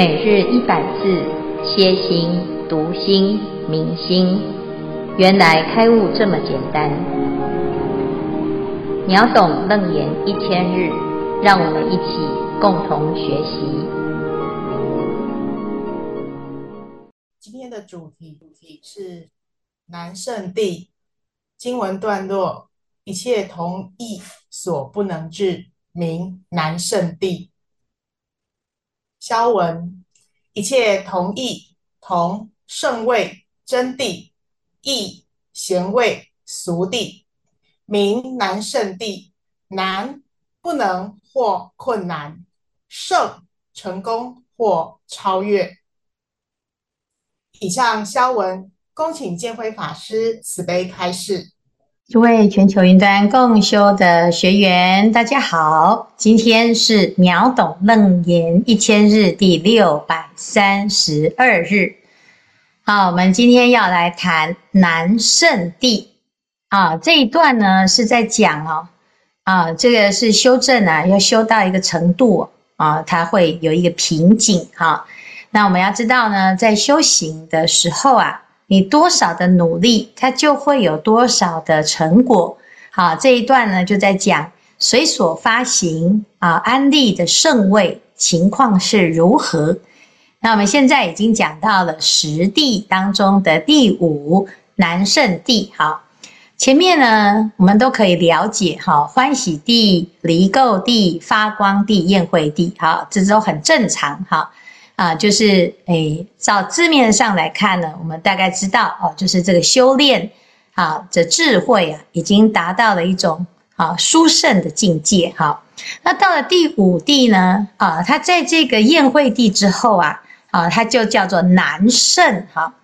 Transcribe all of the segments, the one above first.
每日一百字，歇心、读心、明心，原来开悟这么简单。秒懂楞严一千日，让我们一起共同学习。今天的主题主题是南圣地经文段落，一切同义所不能至，名南圣地。消文，一切同义，同圣位真谛，义贤位俗谛，名难圣谛。难不能或困难，圣成功或超越。以上消文，恭请建辉法师慈悲开示。诸位全球云端共修的学员，大家好！今天是秒懂楞严一千日第六百三十二日。好，我们今天要来谈南圣地。啊，这一段呢是在讲哦，啊，这个是修正啊，要修到一个程度啊，它会有一个瓶颈哈。那我们要知道呢，在修行的时候啊。你多少的努力，它就会有多少的成果。好，这一段呢就在讲随所发行啊，安利的圣位情况是如何。那我们现在已经讲到了十地当中的第五南圣地。好，前面呢我们都可以了解哈，欢喜地、离垢地、发光地、宴会地，好，这都很正常哈。啊，就是诶，照字面上来看呢，我们大概知道哦，就是这个修炼啊，这智慧啊，已经达到了一种啊殊胜的境界哈。那到了第五帝呢，啊，他在这个焰慧谛之后啊，啊，他就叫做南圣哈。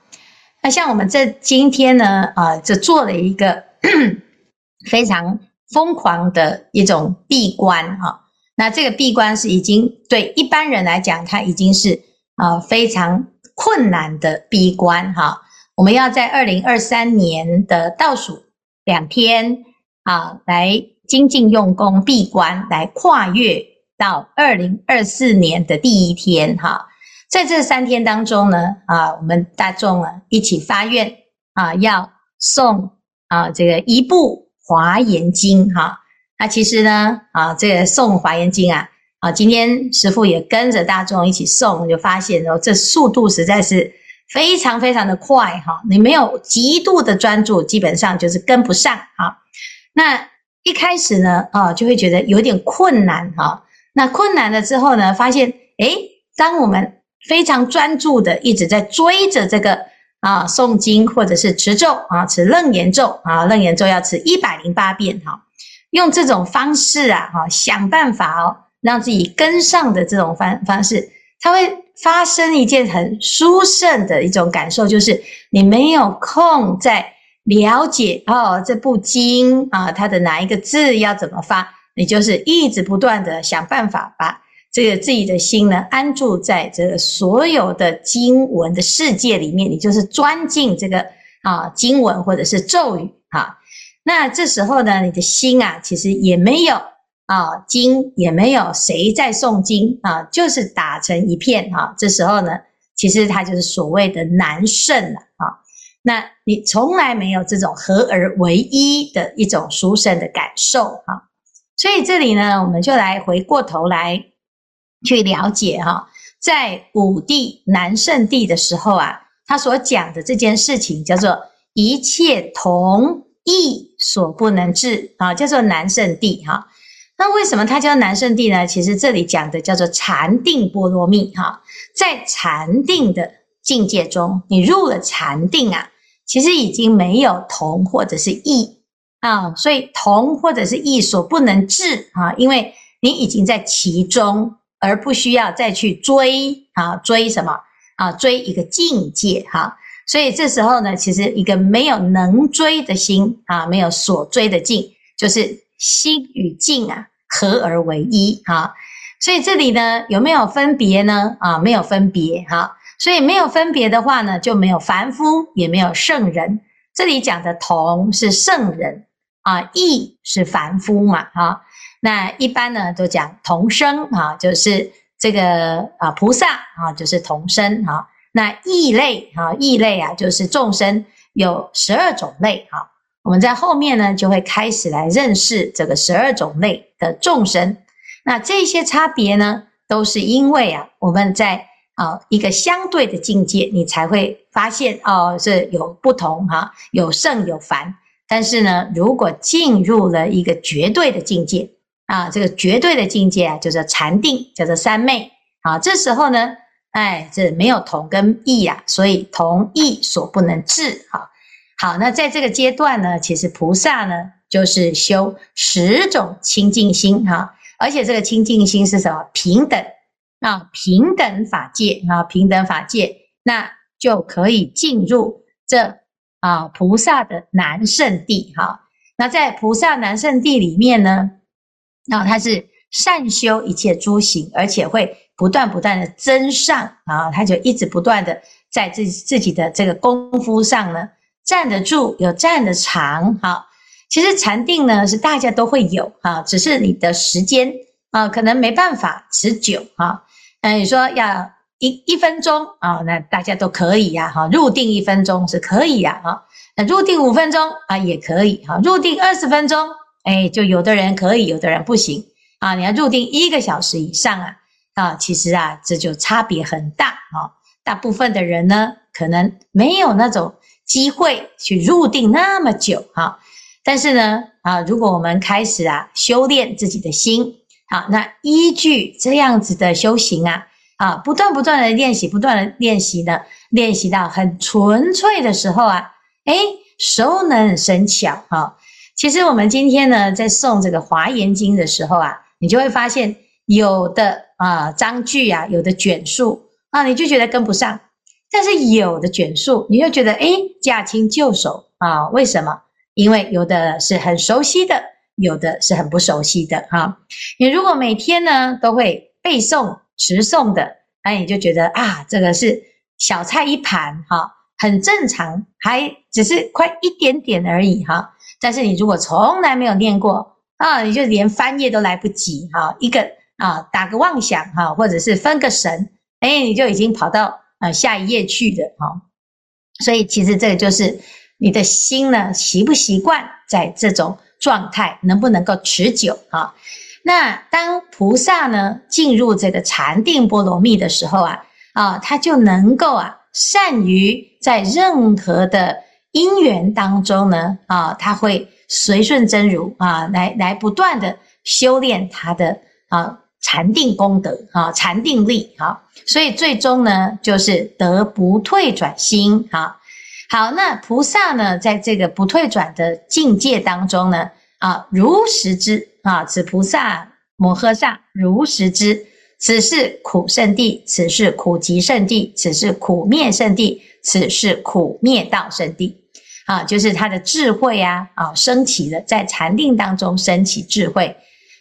那像我们这今天呢，啊，就做了一个 非常疯狂的一种闭关哈。那这个闭关是已经对一般人来讲，它已经是啊非常困难的闭关哈。我们要在二零二三年的倒数两天啊，来精进用功闭关，来跨越到二零二四年的第一天哈。在这三天当中呢，啊，我们大众啊一起发愿啊，要诵啊这个一部华严经哈。那其实呢，啊，这个诵华严经啊，啊，今天师父也跟着大众一起诵，就发现哦，这速度实在是非常非常的快哈。你没有极度的专注，基本上就是跟不上哈。那一开始呢，啊，就会觉得有点困难哈。那困难了之后呢，发现，诶，当我们非常专注的一直在追着这个啊诵经或者是持咒啊，持楞严咒啊，楞严咒要持一百零八遍哈。用这种方式啊，哈，想办法哦，让自己跟上的这种方方式，它会发生一件很殊胜的一种感受，就是你没有空在了解哦这部经啊，它的哪一个字要怎么发，你就是一直不断的想办法把这个自己的心呢安住在这个所有的经文的世界里面，你就是钻进这个啊经文或者是咒语哈。那这时候呢，你的心啊，其实也没有啊经，也没有谁在诵经啊，就是打成一片、啊。这时候呢，其实它就是所谓的南圣了啊。那你从来没有这种合而为一的一种殊胜的感受、啊。所以这里呢，我们就来回过头来去了解哈、啊，在五帝南圣谛的时候啊，他所讲的这件事情叫做一切同意所不能至啊，叫做南圣谛哈。那为什么它叫南圣谛呢？其实这里讲的叫做禅定波罗蜜哈。在禅定的境界中，你入了禅定啊，其实已经没有同或者是异啊。所以同或者是异所不能至啊，因为你已经在其中，而不需要再去追啊，追什么啊？追一个境界哈。所以这时候呢，其实一个没有能追的心啊，没有所追的境，就是心与境啊合而为一哈。所以这里呢，有没有分别呢？啊，没有分别哈。所以没有分别的话呢，就没有凡夫，也没有圣人。这里讲的同是圣人啊，异是凡夫嘛哈。那一般呢都讲同生啊，就是这个啊菩萨啊就是同生哈，那异类啊异类啊就是众生有十二种类哈。我们在后面呢就会开始来认识这个十二种类的众生。那这些差别呢，都是因为啊我们在啊一个相对的境界，你才会发现哦是有不同哈，有圣有凡。但是呢，如果进入了一个绝对的境界啊，这个绝对的境界啊，叫做禅定，叫做三昧啊。这时候呢，哎，这没有同跟异呀，所以同异所不能治啊。好，那在这个阶段呢，其实菩萨呢，就是修十种清净心哈，而且这个清净心是什么？平等啊，平等法界啊，平等法界，那就可以进入这。啊，菩萨的南圣地哈，那在菩萨南圣地里面呢，那他是善修一切诸行，而且会不断不断的增上啊，他就一直不断的在自自己的这个功夫上呢，站得住，有站得长哈。其实禅定呢是大家都会有啊，只是你的时间啊，可能没办法持久啊。嗯，你说要。一一分钟啊，那大家都可以呀，哈，入定一分钟是可以呀，哈，那入定五分钟啊也可以，哈，入定二十分钟，哎，就有的人可以，有的人不行啊。你要入定一个小时以上啊，啊，其实啊，这就差别很大啊。大部分的人呢，可能没有那种机会去入定那么久哈。但是呢，啊，如果我们开始啊修炼自己的心，好，那依据这样子的修行啊。啊，不断不断的练习，不断的练习呢，练习到很纯粹的时候啊，诶，熟能生巧哈。其实我们今天呢，在诵这个华严经的时候啊，你就会发现有的啊章句啊，有的卷数啊，你就觉得跟不上；但是有的卷数，你就觉得诶，驾轻就熟啊。为什么？因为有的是很熟悉的，有的是很不熟悉的哈。你如果每天呢都会背诵。持诵的，那，你就觉得啊，这个是小菜一盘哈，很正常，还只是快一点点而已哈。但是你如果从来没有念过啊，你就连翻页都来不及哈，一个啊打个妄想哈，或者是分个神，哎，你就已经跑到啊下一页去的哈。所以其实这个就是你的心呢，习不习惯在这种状态，能不能够持久啊？那当菩萨呢进入这个禅定波罗蜜的时候啊，啊，他就能够啊善于在任何的因缘当中呢，啊，他会随顺真如啊，来来不断的修炼他的啊禅定功德啊禅定力啊，所以最终呢就是得不退转心啊。好，那菩萨呢在这个不退转的境界当中呢，啊，如实知。啊，此菩萨摩诃萨如实知，此是苦圣地，此是苦集圣地，此是苦灭圣地，此是苦灭道圣地。啊，就是他的智慧啊，啊，升起了在禅定当中升起智慧，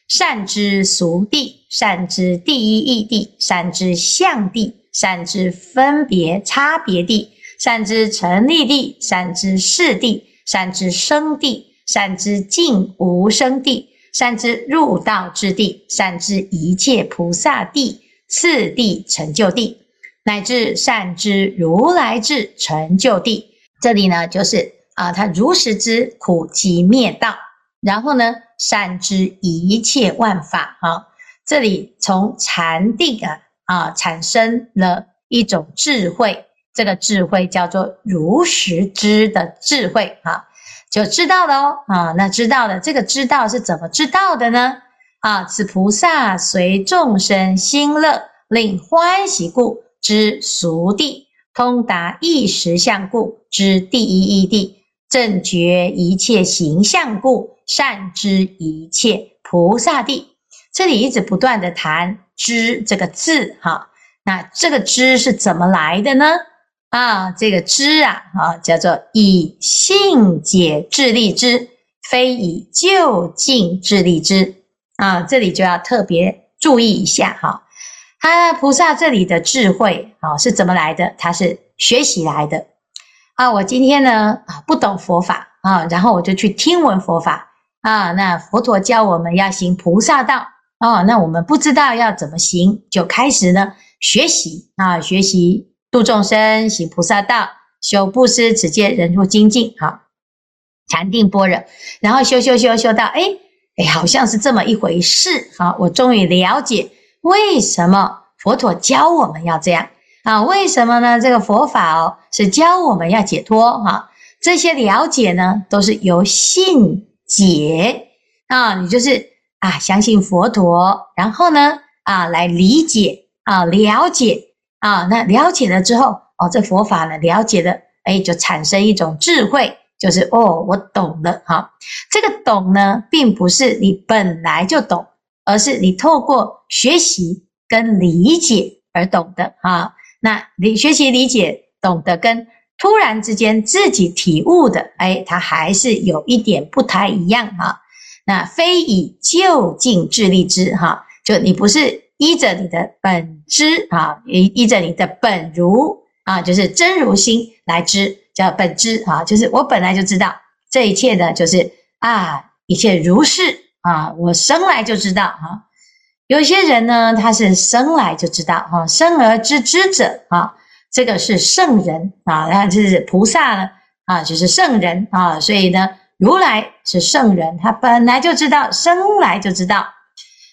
善知俗地，善知第一义地，善知相地，善知分别差别地，善知成立地，善知事地，善知生地，善知尽无生地。善知入道之地，善知一切菩萨地、次第成就地，乃至善知如来智成就地。这里呢，就是啊，他如实知苦集灭道，然后呢，善知一切万法。啊，这里从禅定啊啊产生了一种智慧，这个智慧叫做如实知的智慧。啊。就知道了哦，啊，那知道了，这个知道是怎么知道的呢？啊，此菩萨随众生心乐，令欢喜故知俗地，通达一实相故知第一义地，正觉一切形象故善知一切菩萨地。这里一直不断的谈“知”这个字，哈，那这个“知”是怎么来的呢？啊，这个知啊，啊，叫做以性解智力知，非以就近智力知。啊，这里就要特别注意一下哈。他菩萨这里的智慧啊，是怎么来的？他是学习来的。啊，我今天呢啊不懂佛法啊，然后我就去听闻佛法啊。那佛陀教我们要行菩萨道哦，那我们不知道要怎么行，就开始呢学习啊，学习度众生，行菩萨道，修布施、持戒、忍辱、精进，好，禅定般若，然后修修修修到，哎哎，好像是这么一回事，好，我终于了解为什么佛陀教我们要这样啊？为什么呢？这个佛法哦是教我们要解脱哈，这些了解呢都是由信解啊，你就是。啊，相信佛陀，然后呢，啊，来理解啊，了解啊，那了解了之后，哦，这佛法呢，了解的，哎，就产生一种智慧，就是哦，我懂了哈。这个懂呢，并不是你本来就懂，而是你透过学习跟理解而懂的哈。那你学习、理解、懂得，跟突然之间自己体悟的，哎，它还是有一点不太一样哈。那非以就近智力知哈，就你不是依着你的本知啊，依依着你的本如啊，就是真如心来知，叫本知啊，就是我本来就知道这一切呢，就是啊，一切如是啊，我生来就知道哈。有些人呢，他是生来就知道哈，生而知之者啊，这个是圣人啊，那就是菩萨呢啊，就是圣人啊，所以呢。如来是圣人，他本来就知道，生来就知道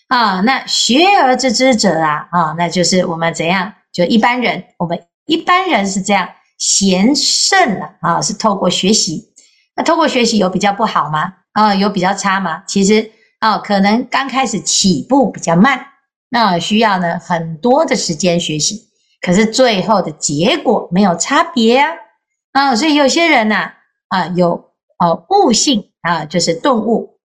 啊。那学而知之者啊，啊，那就是我们怎样？就一般人，我们一般人是这样，贤圣了啊，是透过学习。那透过学习有比较不好吗？啊，有比较差吗？其实啊，可能刚开始起步比较慢，那需要呢很多的时间学习，可是最后的结果没有差别呀。啊，所以有些人呐，啊，有。哦，悟性啊，就是顿悟。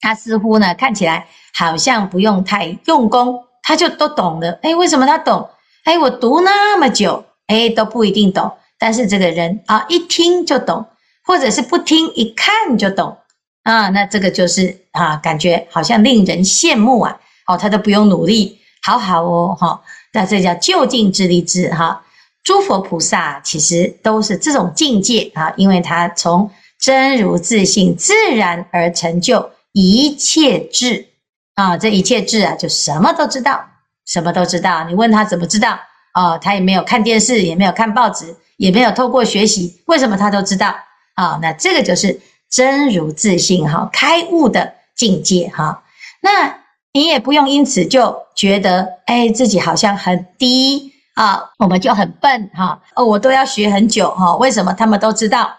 他似乎呢，看起来好像不用太用功，他就都懂了。哎，为什么他懂？哎，我读那么久，哎，都不一定懂。但是这个人啊，一听就懂，或者是不听，一看就懂啊。那这个就是啊，感觉好像令人羡慕啊。哦，他都不用努力，好好哦，哈、哦。那这叫究竟智力知哈。诸佛菩萨其实都是这种境界啊，因为他从真如自性，自然而成就一切智啊！这一切智啊，就什么都知道，什么都知道。你问他怎么知道？哦，他也没有看电视，也没有看报纸，也没有透过学习，为什么他都知道？啊，那这个就是真如自性哈，开悟的境界哈。那你也不用因此就觉得，哎，自己好像很低啊，我们就很笨哈。哦，我都要学很久哈，为什么他们都知道？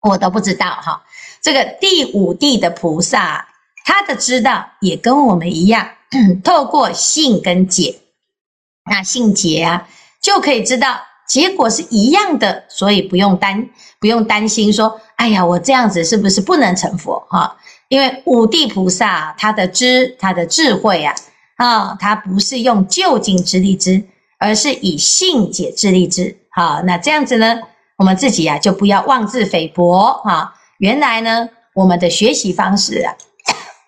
我都不知道哈，这个第五地的菩萨，他的知道也跟我们一样，透过性跟解，那性解啊，就可以知道结果是一样的，所以不用担不用担心说，哎呀，我这样子是不是不能成佛哈？因为五地菩萨他的知他的智慧啊，啊，他不是用究竟之力知，而是以信解之力知。好，那这样子呢？我们自己啊，就不要妄自菲薄哈。原来呢，我们的学习方式啊，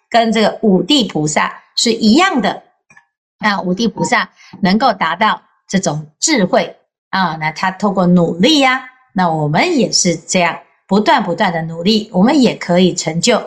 跟这个五地菩萨是一样的。那五地菩萨能够达到这种智慧啊，那他透过努力呀，那我们也是这样，不断不断的努力，我们也可以成就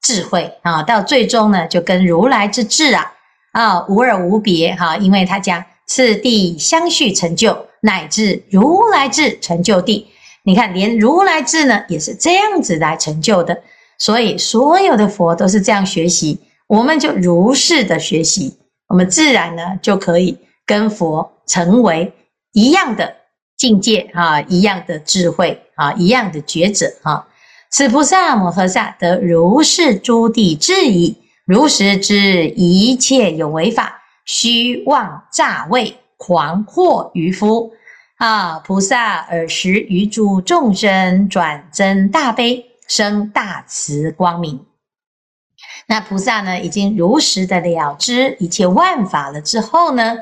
智慧啊。到最终呢，就跟如来之智啊啊无二无别哈，因为他讲次第相续成就。乃至如来智成就地，你看，连如来智呢也是这样子来成就的。所以所有的佛都是这样学习，我们就如是的学习，我们自然呢就可以跟佛成为一样的境界啊，一样的智慧啊，一样的抉择啊。此菩萨摩诃萨得如是诸地智矣，如实知一切有为法，虚妄诈伪。狂惑愚夫啊！菩萨尔时于诸众生转增大悲，生大慈光明。那菩萨呢，已经如实的了知一切万法了之后呢，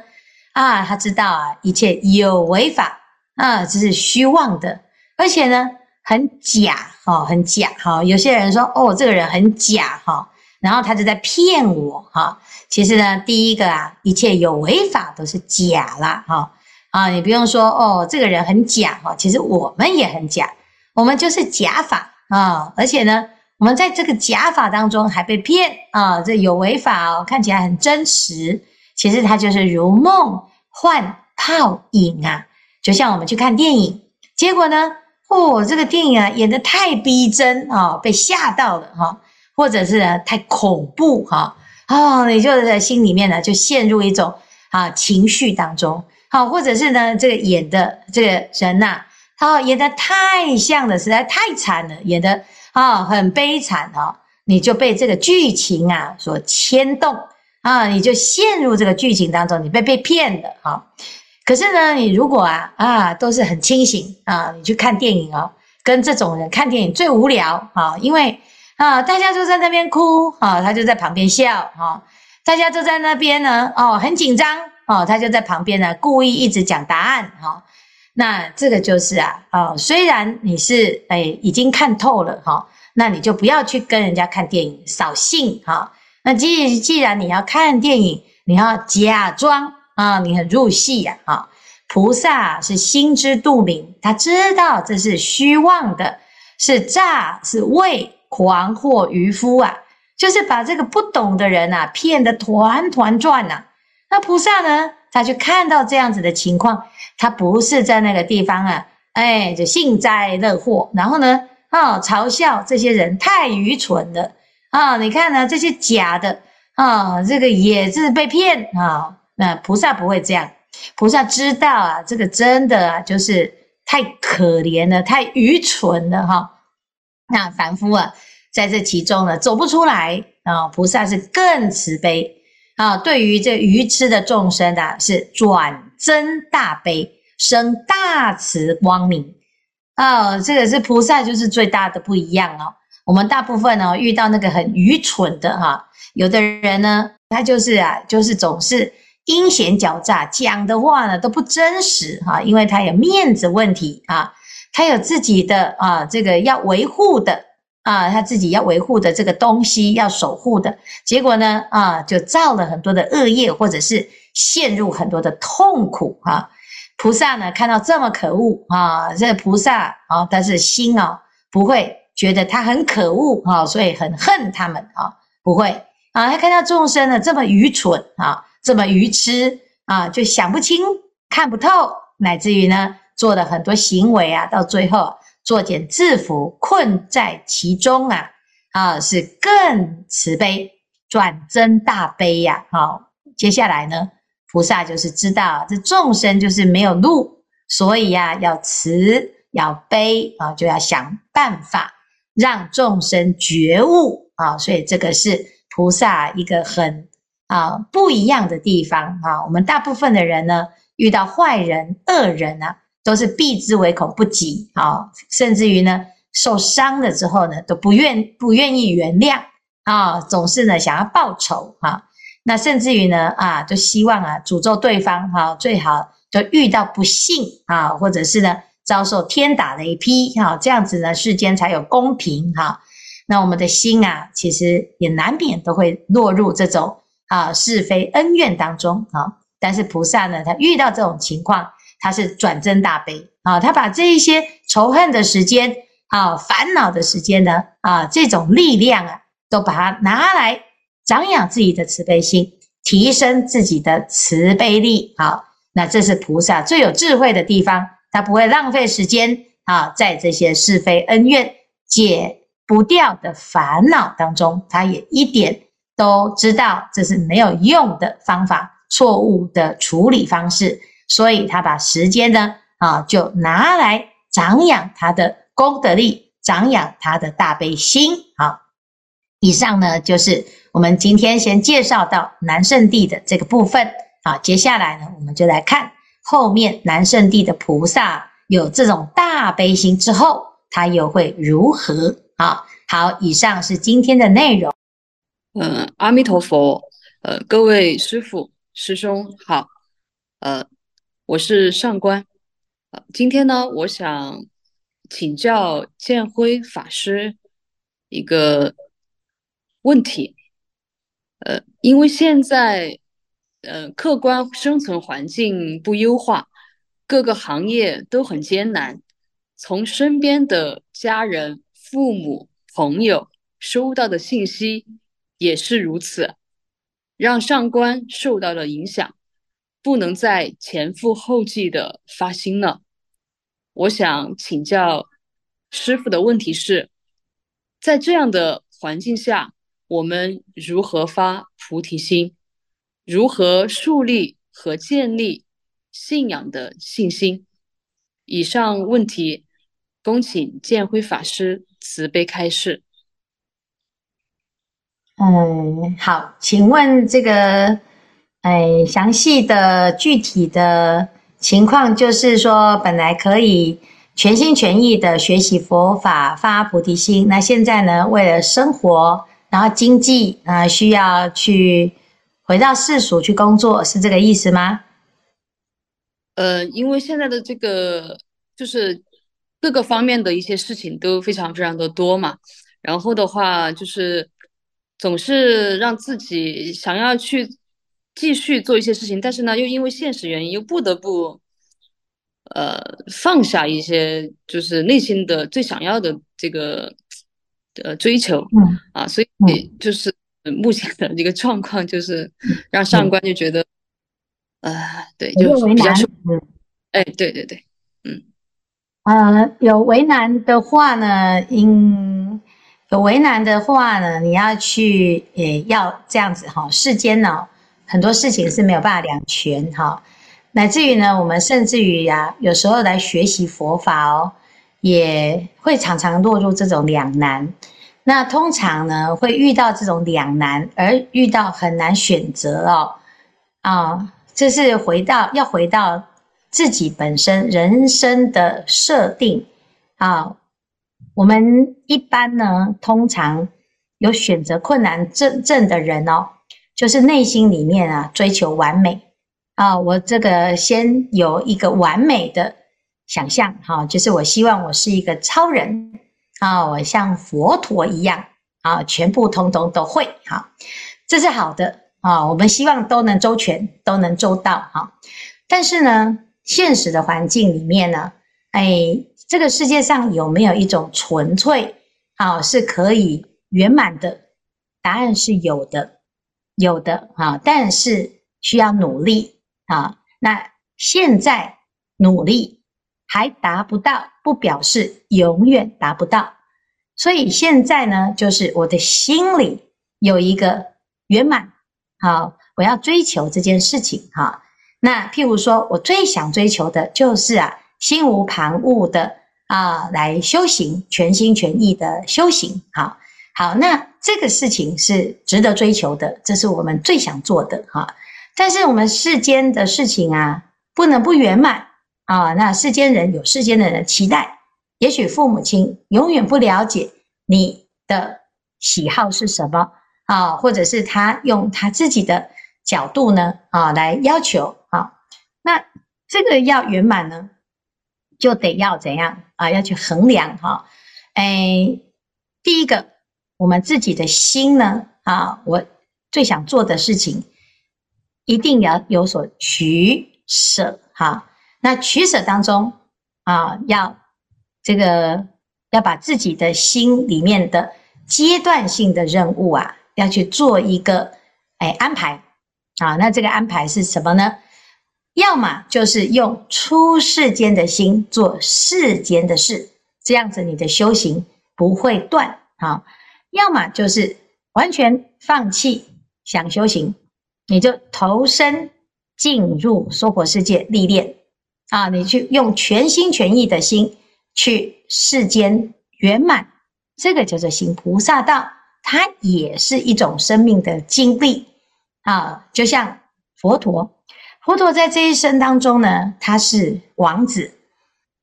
啊，他知道啊，一切有为法啊，这是虚妄的，而且呢，很假哈，很假哈。有些人说，哦，这个人很假哈，然后他就在骗我哈。其实呢，第一个啊，一切有为法都是假啦，哈啊，你不用说哦，这个人很假哈，其实我们也很假，我们就是假法啊，而且呢，我们在这个假法当中还被骗啊，这有违法哦，看起来很真实，其实它就是如梦幻泡影啊。就像我们去看电影，结果呢，哦，这个电影啊演得太逼真啊，被吓到了哈，或者是太恐怖哈，哦，你就在心里面呢就陷入一种啊情绪当中，好，或者是呢这个演的这个人呐，他演得太像了，实在太惨了，演得。啊、很悲惨哦，你就被这个剧情啊所牵动啊，你就陷入这个剧情当中，你被被骗了哈、可是呢，你如果啊啊都是很清醒啊，你去看电影哦，跟这种人看电影最无聊啊，因为啊大家都在那边哭啊，他就在旁边笑啊，大家都在那边呢哦很紧张哦，他就在旁边呢故意一直讲答案哈。那这个就是啊，哦，虽然你是诶已经看透了哈，那你就不要去跟人家看电影，扫兴哈。那既既然你要看电影，你要假装啊，你很入戏呀啊。菩萨是心知肚明，他知道这是虚妄的，是诈，是伪，狂惑愚夫啊，就是把这个不懂的人啊骗得团团转呐。那菩萨呢，他就看到这样子的情况。他不是在那个地方啊，哎，就幸灾乐祸，然后呢，啊、哦，嘲笑这些人太愚蠢了啊、你看呢，这些假的啊、哦，这个也是被骗啊、那菩萨不会这样，菩萨知道啊，这个真的啊，就是太可怜了，太愚蠢了哈、那凡夫啊，在这其中呢，走不出来啊、菩萨是更慈悲啊、哦，对于这愚痴的众生啊，是转。增大悲，生大慈光明，哦，这个是菩萨就是最大的不一样哦。我们大部分呢、哦、遇到那个很愚蠢的哈，有的人呢，他就是啊，就是总是阴险狡诈，讲的话呢都不真实哈，因为他有面子问题啊，他有自己的啊这个要维护的啊，他自己要维护的这个东西要守护的，结果呢啊就造了很多的恶业，或者是。陷入很多的痛苦啊！菩萨呢，看到这么可恶啊，这菩萨啊，但是心啊，不会觉得他很可恶啊，所以很恨他们啊，不会啊。他看到众生呢这么愚蠢啊，这么愚痴啊，就想不清、看不透，乃至于呢，做了很多行为啊，到最后作茧自缚，困在其中啊，啊，是更慈悲，转增大悲呀！好，接下来呢？菩萨就是知道这众生就是没有路，所以呀、要慈要悲啊，就要想办法让众生觉悟啊。所以这个是菩萨一个很啊不一样的地方啊。我们大部分的人呢，遇到坏人恶人呢、都是避之唯恐不及啊，甚至于呢，受伤了之后呢，都不愿不愿意原谅啊，总是呢想要报仇啊。那甚至于呢，啊，就希望啊，诅咒对方哈，最好就遇到不幸啊，或者是呢，遭受天打雷劈哈，这样子呢，世间才有公平哈。那我们的心啊，其实也难免都会落入这种啊是非恩怨当中啊。但是菩萨呢，他遇到这种情况，他是转增大悲啊，他把这一些仇恨的时间啊、烦恼的时间呢，啊，这种力量啊，都把它拿来。长养自己的慈悲心，提升自己的慈悲力。好，那这是菩萨最有智慧的地方，他不会浪费时间啊，在这些是非恩怨解不掉的烦恼当中，他也一点都知道这是没有用的方法，错误的处理方式，所以他把时间呢啊，就拿来长养他的功德力，长养他的大悲心。好，以上呢就是。我们今天先介绍到南圣地的这个部分，好，接下来呢，我们就来看后面南圣地的菩萨有这种大悲心之后，他又会如何？好，好，以上是今天的内容。嗯，阿弥陀佛，呃，各位师傅、师兄好，呃，我是上官，呃，今天呢，我想请教建辉法师一个问题。呃，因为现在，呃，客观生存环境不优化，各个行业都很艰难。从身边的家人、父母、朋友，收到的信息也是如此，让上官受到了影响，不能再前赴后继的发心了。我想请教师傅的问题是，在这样的环境下，我们如何发菩提心？如何树立和建立信仰的信心？以上问题，恭请建辉法师慈悲开示。嗯，好，请问这个，哎，详细的具体的情况，就是说，本来可以全心全意的学习佛法，发菩提心，那现在呢，为了生活，然后经济啊，需要去回到世俗去工作，是这个意思吗？呃，因为现在的这个就是各个方面的一些事情都非常非常的多嘛，然后的话就是总是让自己想要去继续做一些事情，但是呢，又因为现实原因，又不得不呃放下一些就是内心的最想要的这个呃追求，嗯。啊，所以就是目前的这个状况就是让上官就觉得。呃，对，就比较说，嗯，哎，对对对，嗯，呃，有为难的话呢，应有为难的话呢，你要去，也要这样子哈。世间呢，很多事情是没有办法两全哈，乃至于呢，我们甚至于呀，有时候来学习佛法哦，也会常常落入这种两难。那通常呢，会遇到这种两难，而遇到很难选择哦，啊。这是回到要回到自己本身人生的设定啊。我们一般呢，通常有选择困难症症的人哦，就是内心里面啊追求完美啊。我这个先有一个完美的想象哈，就是我希望我是一个超人啊，我像佛陀一样啊，全部通通都会哈，这是好的。啊，我们希望都能周全，都能周到哈。但是呢，现实的环境里面呢，哎，这个世界上有没有一种纯粹啊，是可以圆满的？答案是有的，有的啊，但是需要努力啊。那现在努力还达不到，不表示永远达不到。所以现在呢，就是我的心里有一个圆满。好，我要追求这件事情哈。那譬如说，我最想追求的就是啊，心无旁骛的啊，来修行，全心全意的修行。好，好，那这个事情是值得追求的，这是我们最想做的哈。但是我们世间的事情啊，不能不圆满啊。那世间人有世间的人的期待，也许父母亲永远不了解你的喜好是什么。啊，或者是他用他自己的角度呢，啊，来要求啊，那这个要圆满呢，就得要怎样啊？要去衡量哈，哎，第一个，我们自己的心呢，啊，我最想做的事情，一定要有所取舍哈。那取舍当中啊，要这个要把自己的心里面的阶段性的任务啊。要去做一个哎安排啊，那这个安排是什么呢？要么就是用出世间的心做世间的事，这样子你的修行不会断啊；要么就是完全放弃想修行，你就投身进入娑婆世界历练啊，你去用全心全意的心去世间圆满，这个叫做行菩萨道。它也是一种生命的经历啊，就像佛陀，佛陀在这一生当中呢，他是王子，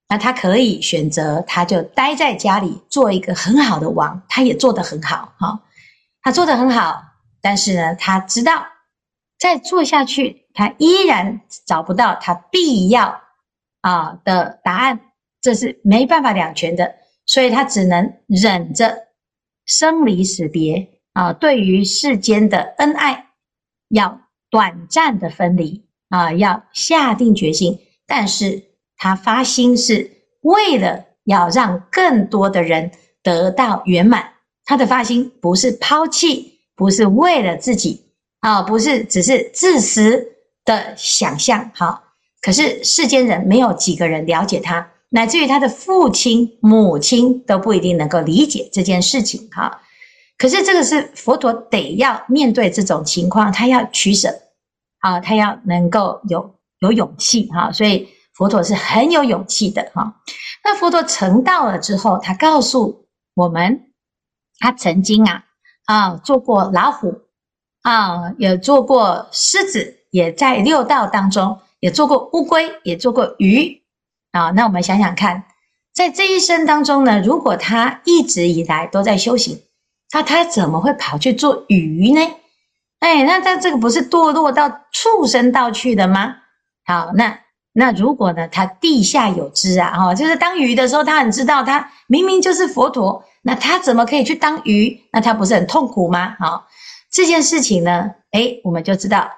那他可以选择，他就待在家里做一个很好的王，他也做得很好哈，他做得很好，但是呢，他知道再做下去，他依然找不到他必要啊的答案，这是没办法两全的，所以他只能忍着。生离死别啊，对于世间的恩爱，要短暂的分离啊，要下定决心。但是他发心是为了要让更多的人得到圆满，他的发心不是抛弃，不是为了自己啊，不是只是自私的想象。好，可是世间人没有几个人了解他，乃至于他的父亲、母亲都不一定能够理解这件事情。哈，可是这个是佛陀得要面对这种情况，他要取舍啊，他要能够有有勇气哈，所以。佛陀是很有勇气的哈。那佛陀成道了之后，他告诉我们，他曾经啊啊做过老虎啊，也做过狮子，也在六道当中也做过乌龟，也做过鱼啊。那我们想想看，在这一生当中呢，如果他一直以来都在修行，那他怎么会跑去做鱼呢？哎，那他这个不是堕落到畜生道去的吗？好，那。那如果呢，他地下有知啊，哈，就是当鱼的时候，他很知道，他明明就是佛陀，那他怎么可以去当鱼？那他不是很痛苦吗？好，这件事情呢，诶，我们就知道，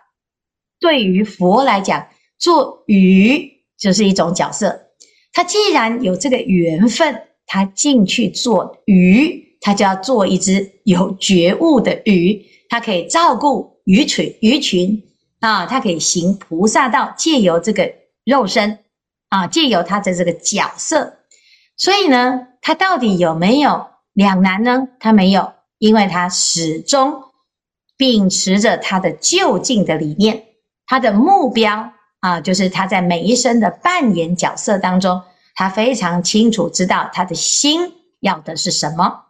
对于佛来讲，做鱼就是一种角色。他既然有这个缘分，他进去做鱼，他就要做一只有觉悟的鱼，他可以照顾鱼群，鱼群啊，他可以行菩萨道，借由这个。肉身啊，借由他的这个角色，所以呢，他到底有没有两难呢？他没有，因为他始终秉持着他的就近的理念，他的目标啊，就是他在每一生的扮演角色当中，他非常清楚知道他的心要的是什么。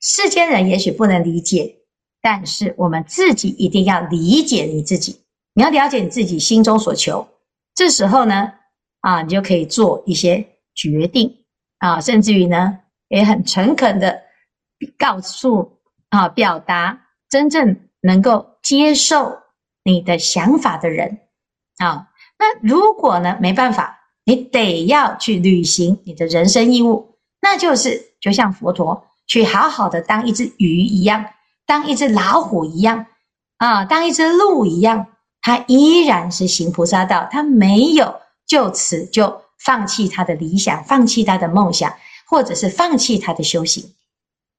世间人也许不能理解，但是我们自己一定要理解你自己，你要了解你自己心中所求。这时候呢，啊，你就可以做一些决定啊，甚至于呢，也很诚恳的告诉啊，表达真正能够接受你的想法的人啊。那如果呢，没办法，你得要去履行你的人生义务，那就是就像佛陀去好好的当一只鱼一样，当一只老虎一样啊，当一只鹿一样。他依然是行菩萨道，他没有就此就放弃他的理想，放弃他的梦想，或者是放弃他的修行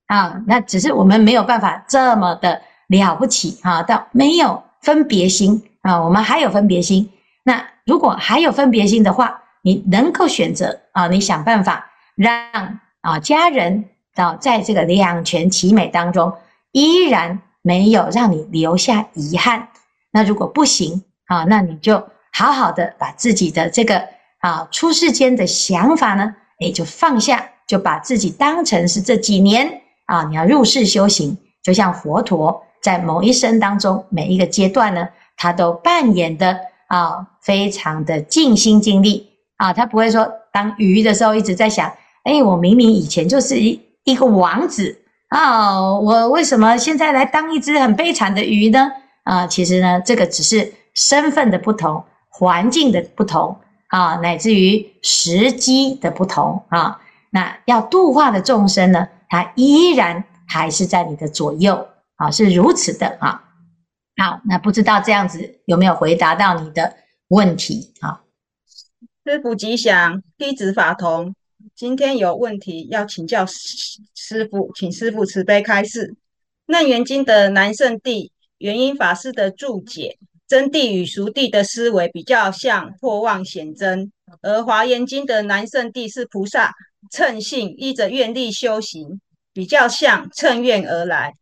啊。那只是我们没有办法这么的了不起啊，到没有分别心啊。我们还有分别心，那如果还有分别心的话，你能够选择啊，你想办法让啊家人啊在这个两全其美当中，依然没有让你留下遗憾。那如果不行啊，那你就好好的把自己的这个啊出世间的想法呢，诶，就放下，就把自己当成是这几年啊，你要入世修行，就像佛陀在某一生当中每一个阶段呢，他都扮演的啊非常的尽心尽力啊，他不会说当鱼的时候一直在想，诶，我明明以前就是一一个王子啊，我为什么现在来当一只很悲惨的鱼呢？啊，其实呢，这个只是身份的不同、环境的不同啊，乃至于时机的不同啊。那要度化的众生呢，他依然还是在你的左右啊，是如此的啊。好，那不知道这样子有没有回答到你的问题啊？师傅吉祥，弟子法同，今天有问题要请教师师父，请师傅慈悲开示。楞严经的南圣谛。圆音法师的注解：真谛与俗谛的思维比较像破妄显真，而华严经的南圣谛是菩萨乘性依着愿力修行，比较像乘愿而来。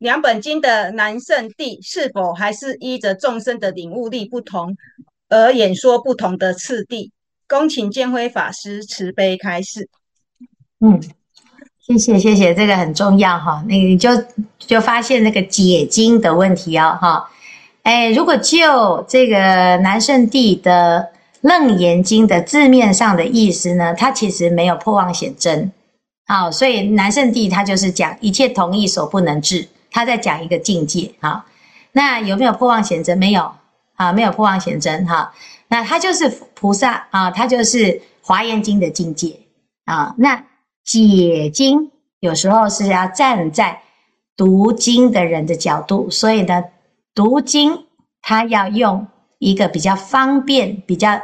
两本经的南圣地是否还是依着众生的领悟力不同而演说不同的次第？恭请建辉法师慈悲开示。嗯。谢谢谢谢，这个很重要哈。那你就就发现那个解经的问题哦哈。哎，如果就这个南圣地的楞严经的字面上的意思呢，它其实没有破妄显真。好，所以南圣地它就是讲一切同意所不能治，他在讲一个境界啊。那有没有破妄显真？没有啊，没有破妄显真哈。那它就是菩萨啊，它就是华严经的境界啊。那解经有时候是要站在读经的人的角度，所以呢，读经他要用一个比较方便、比较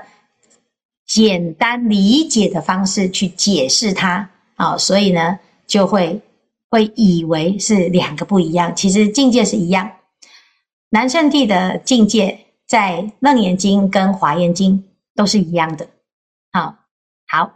简单理解的方式去解释它，啊，所以呢，就会会以为是两个不一样，其实境界是一样。南圣地的境界在《楞严经》跟《华严经》都是一样的。好，好，